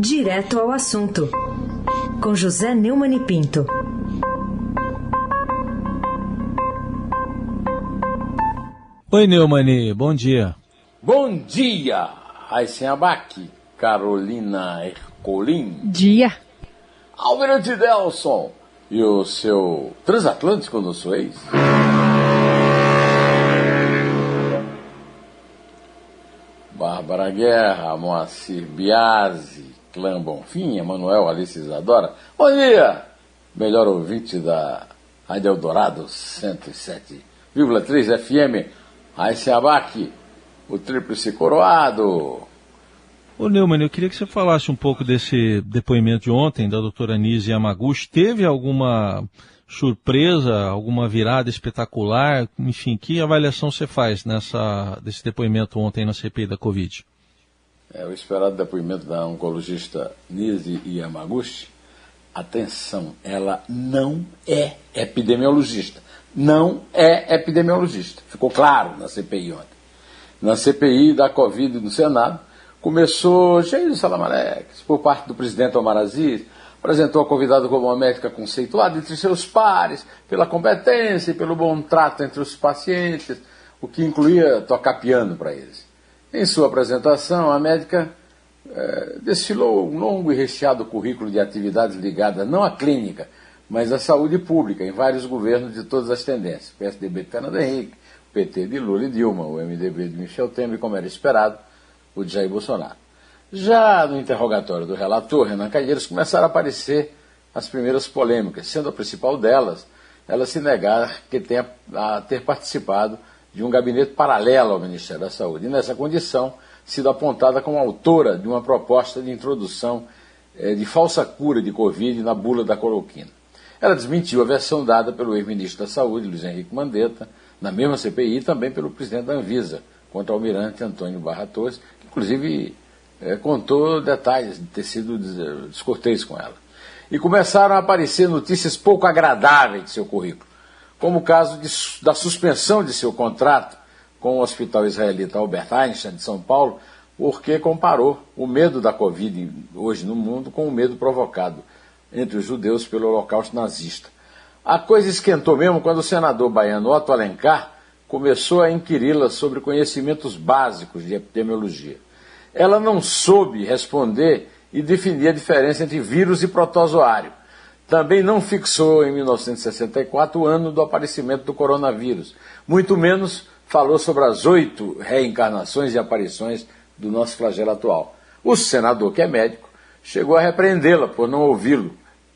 Direto ao assunto, com José Neumann e Pinto. Oi, Neumani, bom dia. Bom dia, Raíssen Abac, Carolina Ercolim. Dia. Almirante Delson e o seu transatlântico no Suez. Bárbara Guerra, Moacir Biasi, Clã Bonfim, Emanuel Alice Isadora. Bom dia! Melhor ouvinte da Rádio Eldorado 107,3 FM. Raíssen Abac, o tríplice coroado. Ô Neumann, eu queria que você falasse um pouco desse depoimento de ontem da doutora Nise Yamaguchi. Teve alguma surpresa, alguma virada espetacular? Enfim, que avaliação você faz nessa, desse depoimento ontem na CPI da Covid? É, o esperado depoimento da oncologista Nise Yamaguchi, atenção, ela não é epidemiologista. Não é epidemiologista. Ficou claro na CPI ontem. Na CPI da Covid no Senado, começou cheio de salamaleques por parte do presidente Omar Aziz, apresentou a convidada como uma médica conceituada entre seus pares, pela competência e pelo bom trato entre os pacientes, o que incluía tocar piano para eles. Em sua apresentação, a médica eh, desfilou um longo e recheado currículo de atividades ligadas não à clínica, mas à saúde pública, em vários governos de todas as tendências. PSDB de Fernando Henrique, PT de Lula e Dilma, o MDB de Michel Temer, como era esperado, o de Jair Bolsonaro. Já no interrogatório do relator, Renan Calheiros, começaram a aparecer as primeiras polêmicas, sendo a principal delas ela se negar que tenha a ter participado de um gabinete paralelo ao Ministério da Saúde. E nessa condição, sido apontada como autora de uma proposta de introdução eh, de falsa cura de Covid na bula da cloroquina. Ela desmentiu a versão dada pelo ex-ministro da Saúde, Luiz Henrique Mandetta, na mesma CPI e também pelo presidente da Anvisa, contra o almirante Antônio Barra Torres, que inclusive é, contou detalhes de ter sido descortês com ela. E começaram a aparecer notícias pouco agradáveis de seu currículo, como o caso de, da suspensão de seu contrato com o Hospital Israelita Albert Einstein de São Paulo, porque comparou o medo da Covid hoje no mundo com o medo provocado entre os judeus pelo holocausto nazista. A coisa esquentou mesmo quando o senador baiano Otto Alencar começou a inquiri-la sobre conhecimentos básicos de epidemiologia. Ela não soube responder e definir a diferença entre vírus e protozoário. Também não fixou em 1964 o ano do aparecimento do coronavírus. Muito menos falou sobre as oito reencarnações e aparições do nosso flagelo atual. O senador, que é médico, chegou a repreendê-la por não ouvi-lo,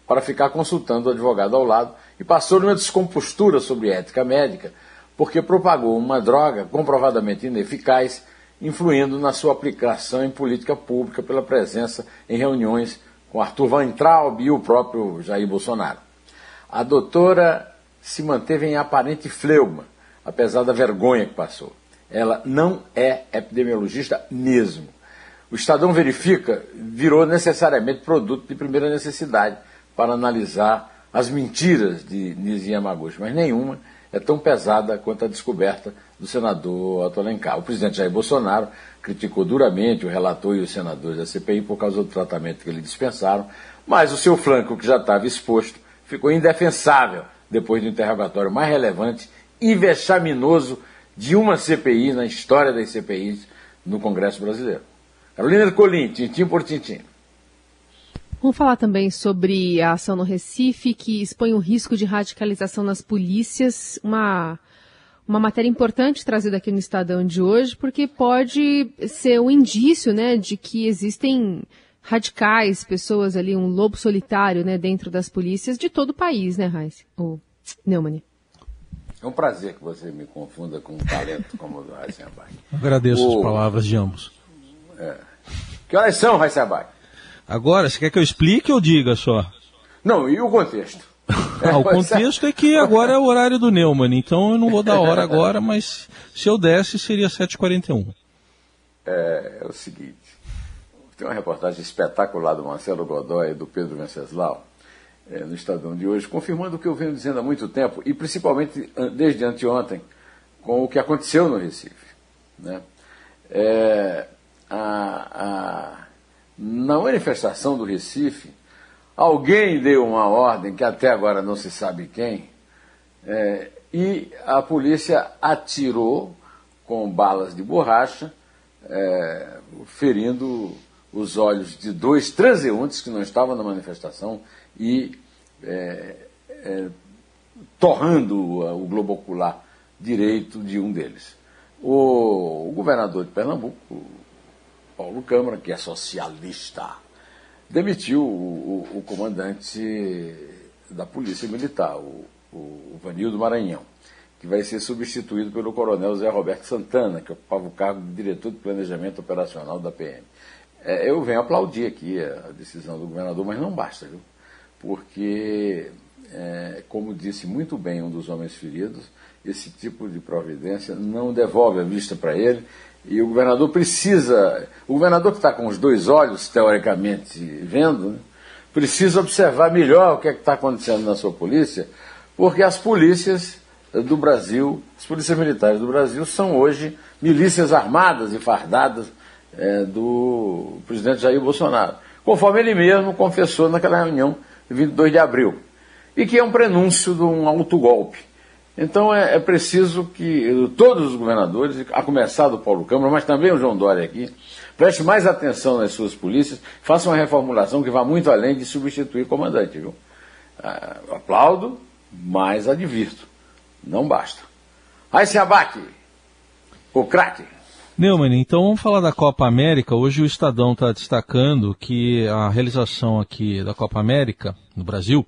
para ficar consultando o advogado ao lado e passou numa descompostura sobre ética médica, porque propagou uma droga comprovadamente ineficaz, influindo na sua aplicação em política pública pela presença em reuniões com Arthur Weintraub e o próprio Jair Bolsonaro. A doutora se manteve em aparente fleuma, apesar da vergonha que passou. Ela não é epidemiologista mesmo. O Estadão Verifica virou necessariamente produto de primeira necessidade para analisar as mentiras de Nisi Yamaguchi, mas nenhuma é tão pesada quanto a descoberta do senador Otto Alencar. O presidente Jair Bolsonaro criticou duramente o relator e os senadores da CPI por causa do tratamento que eles dispensaram, mas o seu flanco, que já estava exposto, ficou indefensável depois do interrogatório mais relevante e vexaminoso de uma CPI na história das CPIs no Congresso Brasileiro. Carolina Colim, tintim por tintim. Vamos falar também sobre a ação no Recife, que expõe o risco de radicalização nas polícias. Uma, uma matéria importante trazida aqui no Estadão de hoje, porque pode ser um indício né, de que existem radicais, pessoas ali, um lobo solitário né, dentro das polícias de todo o país, né, Raiz? O Neumann. É um prazer que você me confunda com um talento como o do Raíssa Agradeço o... as palavras de ambos. É. Que horas são, Raíssa Agora, você quer que eu explique ou diga só? Não, e o contexto? Ah, o contexto é que agora é o horário do Neumann, então eu não vou dar hora agora, mas se eu desse seria 7h41. É, é o seguinte, tem uma reportagem espetacular do Marcelo Godoy e do Pedro Venceslau, é, no Estadão de hoje, confirmando o que eu venho dizendo há muito tempo, e principalmente desde anteontem, com o que aconteceu no Recife. Né? É, a, a na manifestação do Recife, alguém deu uma ordem, que até agora não se sabe quem, é, e a polícia atirou com balas de borracha, é, ferindo os olhos de dois transeuntes que não estavam na manifestação e é, é, torrando o globo ocular direito de um deles. O, o governador de Pernambuco, Paulo Câmara, que é socialista, demitiu o, o, o comandante da Polícia Militar, o, o Vanildo Maranhão, que vai ser substituído pelo coronel Zé Roberto Santana, que ocupava o cargo de diretor de planejamento operacional da PM. É, eu venho aplaudir aqui a decisão do governador, mas não basta, viu? porque, é, como disse muito bem um dos homens feridos, esse tipo de providência não devolve a vista para ele e o governador precisa, o governador que está com os dois olhos, teoricamente, vendo, né, precisa observar melhor o que é está acontecendo na sua polícia, porque as polícias do Brasil, as polícias militares do Brasil são hoje milícias armadas e fardadas é, do presidente Jair Bolsonaro, conforme ele mesmo confessou naquela reunião de 22 de abril, e que é um prenúncio de um autogolpe. Então é, é, preciso que todos os governadores, a começar do Paulo Câmara, mas também o João Dória aqui, preste mais atenção nas suas polícias, faça uma reformulação que vá muito além de substituir comandante, viu? Ah, aplaudo, mas advirto, não basta. Aí se abaque, o craque. Neumann, então vamos falar da Copa América. Hoje o Estadão está destacando que a realização aqui da Copa América no Brasil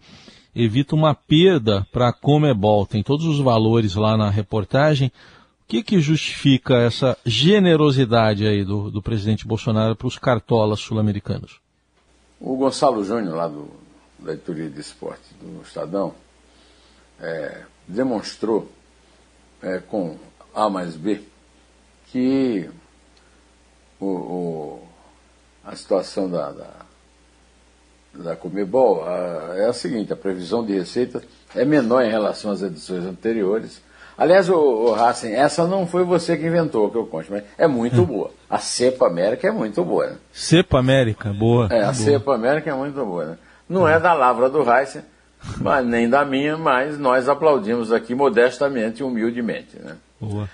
evita uma perda para a Comebol. Tem todos os valores lá na reportagem. O que, que justifica essa generosidade aí do, do presidente Bolsonaro para os cartolas sul-americanos? O Gonçalo Júnior, lá do, da editoria de esporte do Estadão, é, demonstrou é, com A mais B que o, o, a situação da, da, da Comebol a, é a seguinte, a previsão de receita é menor em relação às edições anteriores. Aliás, o, o essa não foi você que inventou, que eu conte, mas é muito hum. boa. A Cepa América é muito boa. Né? Cepa América, boa. É, a boa. Cepa América é muito boa. Né? Não é da lavra do Racing, mas nem da minha, mas nós aplaudimos aqui modestamente e humildemente. Né? Boa.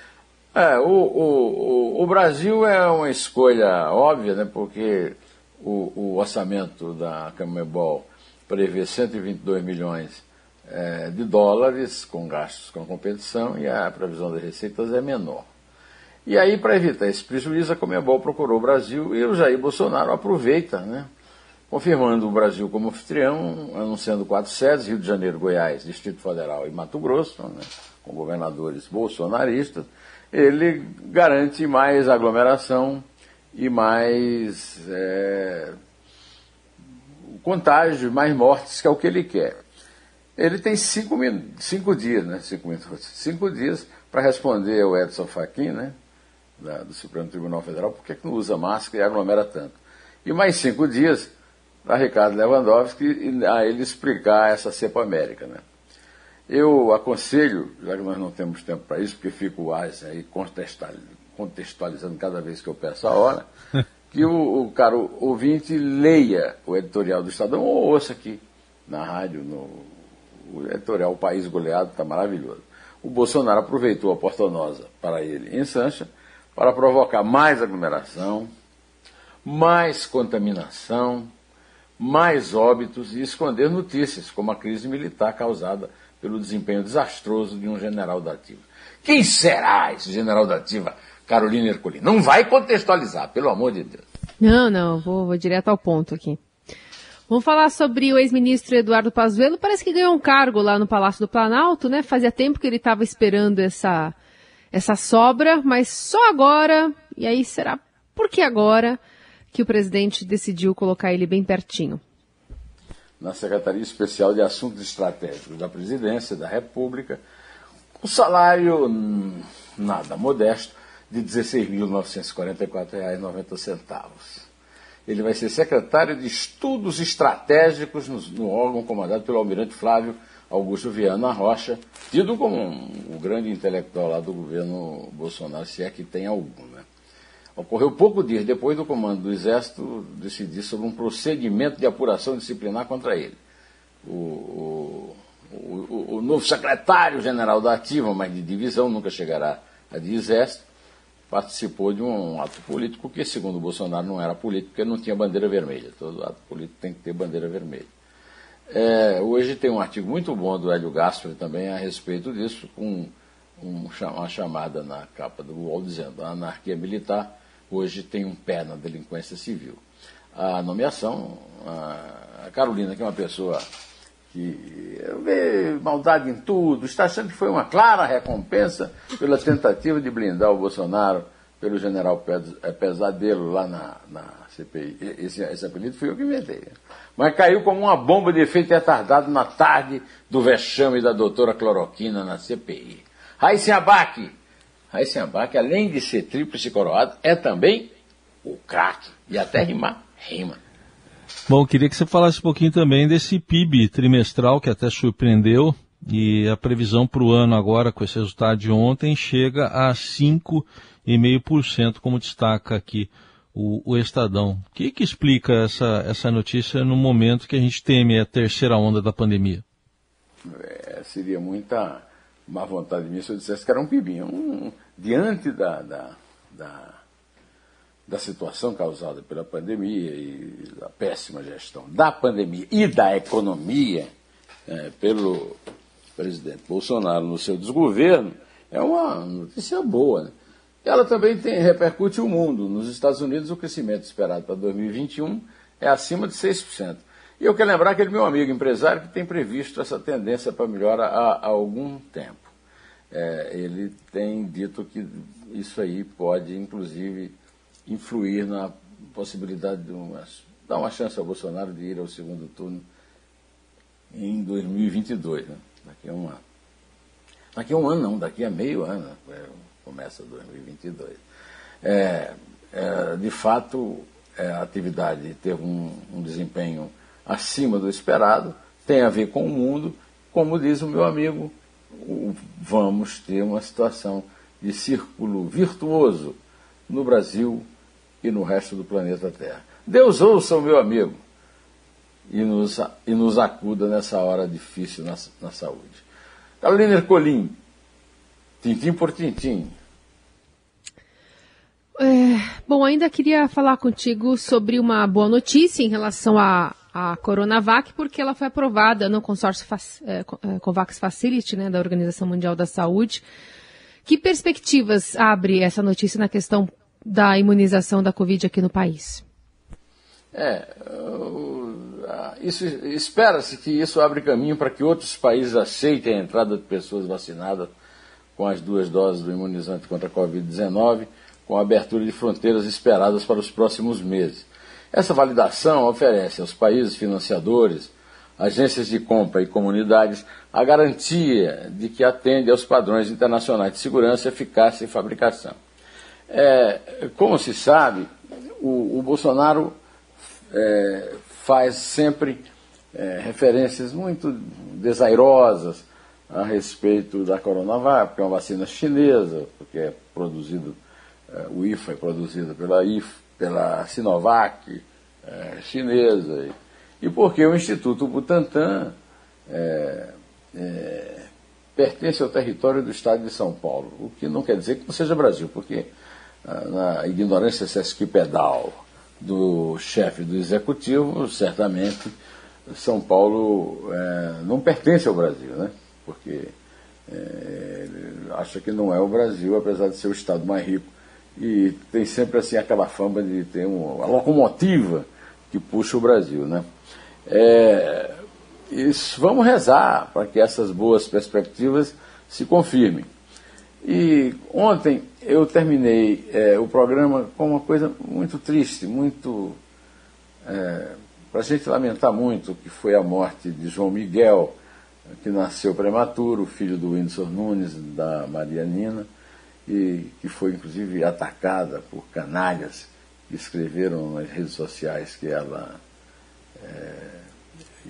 É, o, o, o, Brasil é uma escolha óbvia, né, porque o, o orçamento da Camembol prevê 122 milhões é, de dólares com gastos com competição e a previsão das receitas é menor. E aí, para evitar esse prejuízo, a Comembol procurou o Brasil e o Jair Bolsonaro aproveita, né, confirmando o Brasil como anfitrião, anunciando quatro sedes, Rio de Janeiro, Goiás, Distrito Federal e Mato Grosso, né, com governadores bolsonaristas, ele garante mais aglomeração e mais é, contágio, mais mortes, que é o que ele quer. Ele tem cinco, cinco dias, né? Cinco minutos, cinco dias para responder ao Edson Fachin, né? Da, do Supremo Tribunal Federal, por que não usa máscara e aglomera tanto? E mais cinco dias para Ricardo Lewandowski a ele explicar essa cepa América, né? Eu aconselho, já que nós não temos tempo para isso, porque fico o aí contextualizando cada vez que eu peço a hora, que o, o caro ouvinte leia o editorial do Estadão ou ouça aqui na rádio, no o editorial O País Goleado, está maravilhoso. O Bolsonaro aproveitou a portonosa para ele em Sancha para provocar mais aglomeração, mais contaminação, mais óbitos e esconder notícias, como a crise militar causada pelo desempenho desastroso de um general da ativa. Quem será esse general da ativa, Carolina Ercolim? Não vai contextualizar, pelo amor de Deus. Não, não, vou, vou direto ao ponto aqui. Vamos falar sobre o ex-ministro Eduardo Pazuello. Parece que ganhou um cargo lá no Palácio do Planalto, né? Fazia tempo que ele estava esperando essa, essa sobra, mas só agora, e aí será por que agora que o presidente decidiu colocar ele bem pertinho? na Secretaria Especial de Assuntos Estratégicos da Presidência da República, o salário hum, nada modesto de R$ 16.944,90. Ele vai ser secretário de Estudos Estratégicos no, órgão comandado pelo almirante Flávio Augusto Viana Rocha, tido como um, um grande intelectual lá do governo Bolsonaro, se é que tem algum. Né? Ocorreu pouco dias depois do comando do Exército decidir sobre um procedimento de apuração disciplinar contra ele. O, o, o, o novo secretário-general da Ativa, mas de divisão, nunca chegará a de Exército, participou de um ato político que, segundo Bolsonaro, não era político, porque não tinha bandeira vermelha. Todo ato político tem que ter bandeira vermelha. É, hoje tem um artigo muito bom do Hélio Gaspari também a respeito disso, com um, uma chamada na capa do UOL dizendo a anarquia militar hoje tem um pé na delinquência civil. A nomeação, a Carolina, que é uma pessoa que vê maldade em tudo, está achando que foi uma clara recompensa pela tentativa de blindar o Bolsonaro pelo general é, Pesadelo lá na, na CPI. Esse, esse apelido fui eu que inventei. Mas caiu como uma bomba de efeito retardado na tarde do vexame da doutora Cloroquina na CPI. Raíssen Abac, Raíssen Abac, além de ser tríplice coroado, é também o craque. E até rimar, rima. Bom, queria que você falasse um pouquinho também desse PIB trimestral que até surpreendeu e a previsão para o ano agora, com esse resultado de ontem, chega a 5,5%, como destaca aqui o, o, Estadão. O que, que explica essa, essa notícia no momento que a gente teme a terceira onda da pandemia? É, seria muita má vontade minha se eu dissesse que era um PIB. Um, diante da, da, da da situação causada pela pandemia e da péssima gestão da pandemia e da economia é, pelo presidente Bolsonaro no seu desgoverno, é uma notícia boa. Né? Ela também tem, repercute o mundo. Nos Estados Unidos, o crescimento esperado para 2021 é acima de 6%. E eu quero lembrar aquele meu amigo empresário que tem previsto essa tendência para melhora há, há algum tempo. É, ele tem dito que isso aí pode, inclusive, influir na possibilidade de uma, dar uma chance ao Bolsonaro de ir ao segundo turno em 2022, né? daqui a um ano. Daqui a um ano não, daqui a meio ano, né? começa 2022. É, é, de fato, é, a atividade teve um, um desempenho acima do esperado, tem a ver com o mundo, como diz o meu amigo, vamos ter uma situação de círculo virtuoso no Brasil e no resto do planeta Terra. Deus ouça o meu amigo e nos, e nos acuda nessa hora difícil na, na saúde. Carolina Ercolim, tintim por tintim. É, bom, ainda queria falar contigo sobre uma boa notícia em relação à, à Coronavac, porque ela foi aprovada no consórcio é, é, COVAX Facility, né, da Organização Mundial da Saúde. Que perspectivas abre essa notícia na questão da imunização da Covid aqui no país? É, isso espera-se que isso abre caminho para que outros países aceitem a entrada de pessoas vacinadas com as duas doses do imunizante contra a Covid-19, com a abertura de fronteiras esperadas para os próximos meses. Essa validação oferece aos países financiadores, agências de compra e comunidades a garantia de que atende aos padrões internacionais de segurança, eficácia e fabricação. É, como se sabe, o, o Bolsonaro é, faz sempre é, referências muito desairosas a respeito da Coronavac, porque é uma vacina chinesa, porque é produzido, é, o IFA é produzido pela, IF, pela Sinovac é, chinesa, e, e, porque o Instituto Butantan é, pertence ao território do Estado de São Paulo, o que não quer dizer que não seja Brasil, porque na ignorância sesquipedal do chefe do executivo, certamente São Paulo é, não pertence ao Brasil, né? porque é, acha que não é o Brasil, apesar de ser o estado mais rico. E tem sempre assim aquela fama de ter uma locomotiva que puxa o Brasil. Né? É, isso, vamos rezar para que essas boas perspectivas se confirmem. E ontem eu terminei é, o programa com uma coisa muito triste, muito. É, para a gente lamentar muito, que foi a morte de João Miguel, que nasceu prematuro, filho do Whindersson Nunes, da Maria Nina, e que foi inclusive atacada por canalhas que escreveram nas redes sociais que ela é,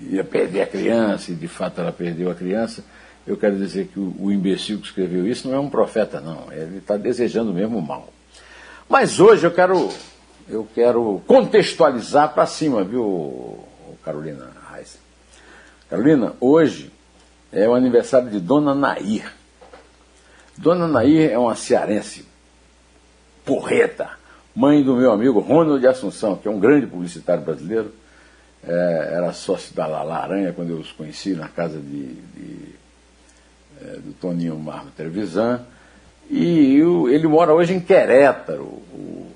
ia perder a criança, e de fato ela perdeu a criança. Eu quero dizer que o, o imbecil que escreveu isso não é um profeta, não. Ele está desejando mesmo mal. Mas hoje eu quero, eu quero contextualizar para cima, viu, Carolina Reis? Carolina, hoje é o aniversário de Dona Nair. Dona Nair é uma cearense porreta, mãe do meu amigo Ronald de Assunção, que é um grande publicitário brasileiro. É, era sócio da Laranha quando eu os conheci na casa de, de é, do Toninho Marmo Trevisan. E eu, ele mora hoje em Querétaro, o,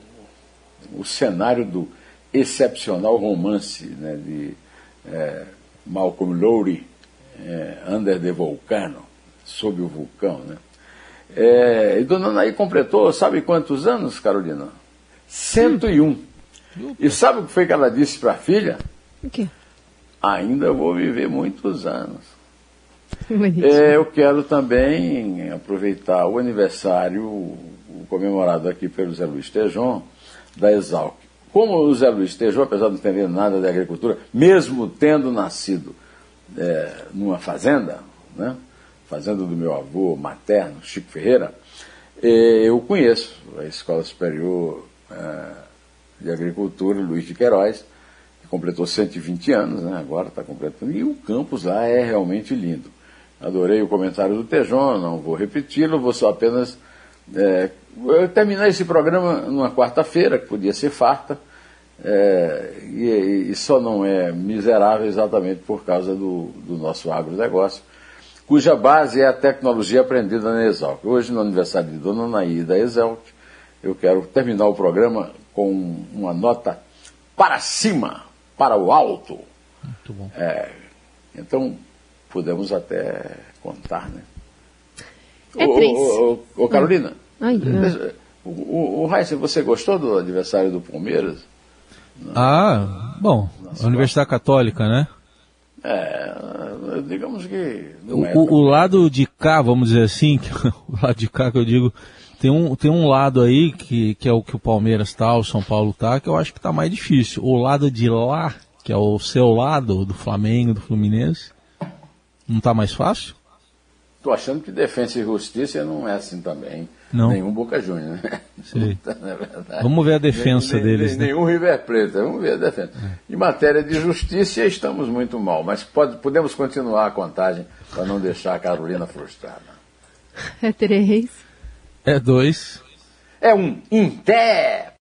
o cenário do excepcional romance né, de é, Malcolm Lowry, é, Under the Volcano, sob o vulcão. Né? É, e Dona Anaí completou, sabe quantos anos, Carolina? 101. Hum. E sabe o que foi que ela disse para a filha? O quê? Ainda vou viver muitos anos. É, eu quero também aproveitar o aniversário comemorado aqui pelo Zé Luiz Tejon, da Exalc. Como o Zé Luiz Tejon, apesar de não entender nada da agricultura, mesmo tendo nascido é, numa fazenda, né, fazenda do meu avô materno, Chico Ferreira, é, eu conheço a Escola Superior é, de Agricultura Luiz de Queiroz, que completou 120 anos, né, agora está completando, e o campus lá é realmente lindo. Adorei o comentário do Tejon, não vou repeti-lo, vou só apenas é, terminar esse programa numa quarta-feira, que podia ser farta, é, e, e, só não é miserável exatamente por causa do, do nosso agronegócio, cuja base é a tecnologia aprendida na Exalc. Hoje, no aniversário de Dona Naí da Exalc, eu quero terminar o programa com uma nota para cima, para o alto. Muito bom. É, então, podemos até contar, né? É três. Ô, ô, ô Carolina, Ai, o, o, o Heisen, você gostou do aniversário do Palmeiras? Ah, bom, Nossa, Universidade Católica, né? É, digamos que. O, o, lado de cá, vamos dizer assim, que, o lado de cá que eu digo, tem um, tem um lado aí que, que é o que o Palmeiras tá, o São Paulo tá, que eu acho que tá mais difícil. O lado de lá, que é o seu lado, do Flamengo, do Fluminense, não tá mais fácil? Tô achando que defesa e justiça não é assim também. Não. Nenhum Boca Juniors, né? Sim. Vamos ver a defesa nem, deles. Nem, né? Nenhum River Plate, vamos ver a defesa. É. Em matéria de justiça, estamos muito mal, mas pode, podemos continuar a contagem para não deixar a Carolina frustrada. É três. É dois. É um Inter.